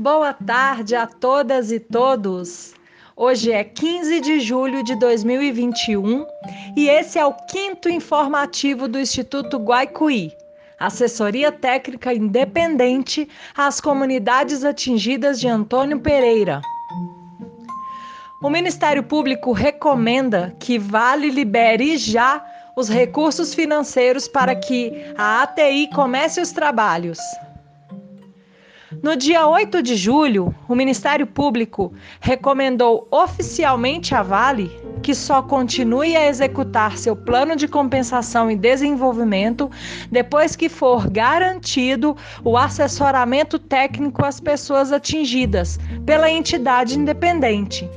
Boa tarde a todas e todos. Hoje é 15 de julho de 2021 e esse é o quinto informativo do Instituto Guaicuí, assessoria técnica independente às comunidades atingidas de Antônio Pereira. O Ministério Público recomenda que Vale libere já os recursos financeiros para que a ATI comece os trabalhos. No dia 8 de julho, o Ministério Público recomendou oficialmente à Vale que só continue a executar seu plano de compensação e desenvolvimento depois que for garantido o assessoramento técnico às pessoas atingidas pela entidade independente.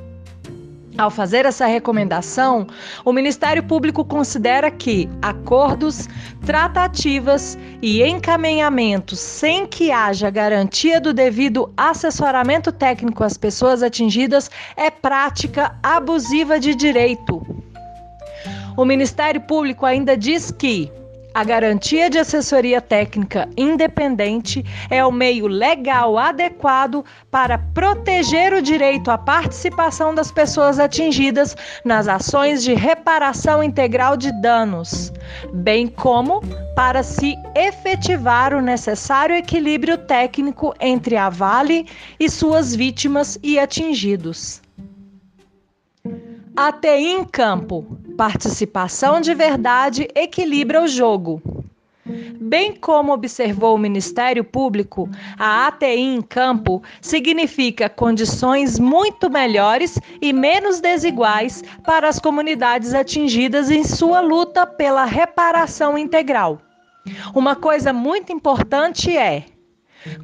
Ao fazer essa recomendação, o Ministério Público considera que acordos, tratativas e encaminhamentos sem que haja garantia do devido assessoramento técnico às pessoas atingidas é prática abusiva de direito. O Ministério Público ainda diz que a garantia de assessoria técnica independente é o meio legal adequado para proteger o direito à participação das pessoas atingidas nas ações de reparação integral de danos, bem como para se efetivar o necessário equilíbrio técnico entre a Vale e suas vítimas e atingidos. ATI em campo. Participação de verdade equilibra o jogo. Bem como observou o Ministério Público, a ATI em campo significa condições muito melhores e menos desiguais para as comunidades atingidas em sua luta pela reparação integral. Uma coisa muito importante é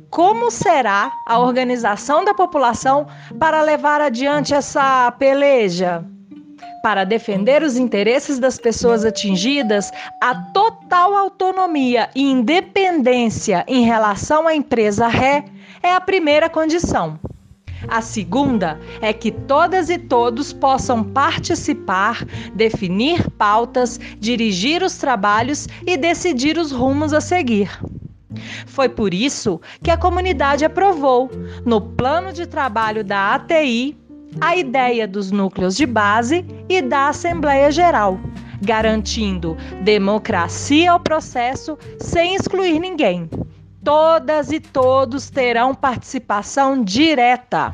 como será a organização da população para levar adiante essa peleja? Para defender os interesses das pessoas atingidas, a total autonomia e independência em relação à empresa ré é a primeira condição. A segunda é que todas e todos possam participar, definir pautas, dirigir os trabalhos e decidir os rumos a seguir. Foi por isso que a comunidade aprovou, no plano de trabalho da ATI, a ideia dos núcleos de base e da Assembleia Geral, garantindo democracia ao processo sem excluir ninguém. Todas e todos terão participação direta.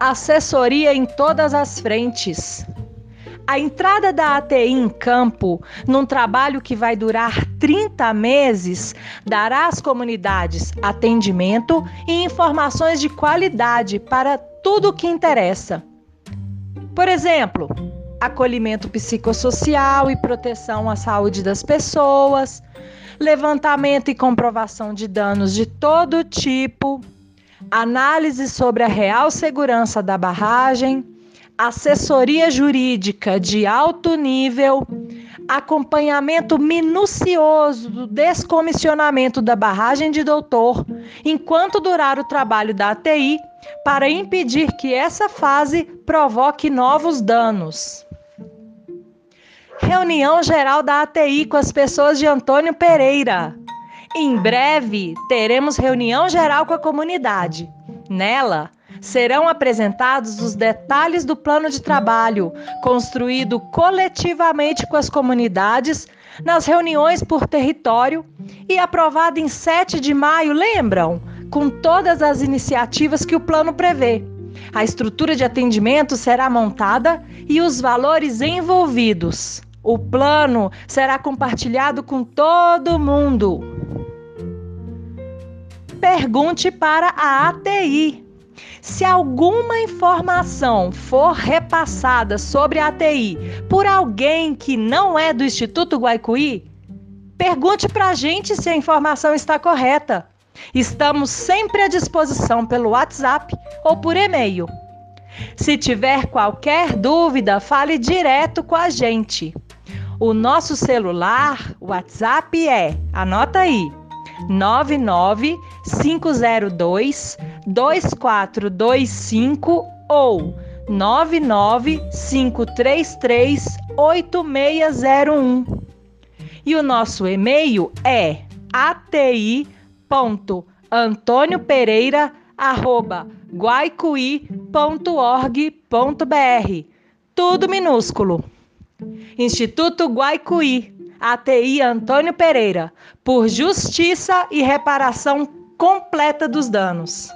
Assessoria em todas as frentes. A entrada da ATI em campo, num trabalho que vai durar 30 meses, dará às comunidades atendimento e informações de qualidade para tudo o que interessa. Por exemplo, acolhimento psicossocial e proteção à saúde das pessoas, levantamento e comprovação de danos de todo tipo, análise sobre a real segurança da barragem, assessoria jurídica de alto nível, acompanhamento minucioso do descomissionamento da barragem de Doutor, enquanto durar o trabalho da ATI, para impedir que essa fase provoque novos danos. Reunião geral da ATI com as pessoas de Antônio Pereira. Em breve teremos reunião geral com a comunidade. Nela, serão apresentados os detalhes do plano de trabalho, construído coletivamente com as comunidades nas reuniões por território e aprovado em 7 de maio, lembram? Com todas as iniciativas que o plano prevê. A estrutura de atendimento será montada e os valores envolvidos. O plano será compartilhado com todo mundo. Pergunte para a ATI se alguma informação for repassada sobre a ATI por alguém que não é do Instituto Guaicuí, pergunte para a gente se a informação está correta. Estamos sempre à disposição pelo WhatsApp ou por e-mail. Se tiver qualquer dúvida, fale direto com a gente. O nosso celular, WhatsApp é, anota aí, 99502 2425 ou 99533 8601. E o nosso e-mail é ati.antp antôniopereira@guaicuí.org.br. Tudo minúsculo. Instituto Guaicuí, ATI Antônio Pereira, por justiça e reparação completa dos danos.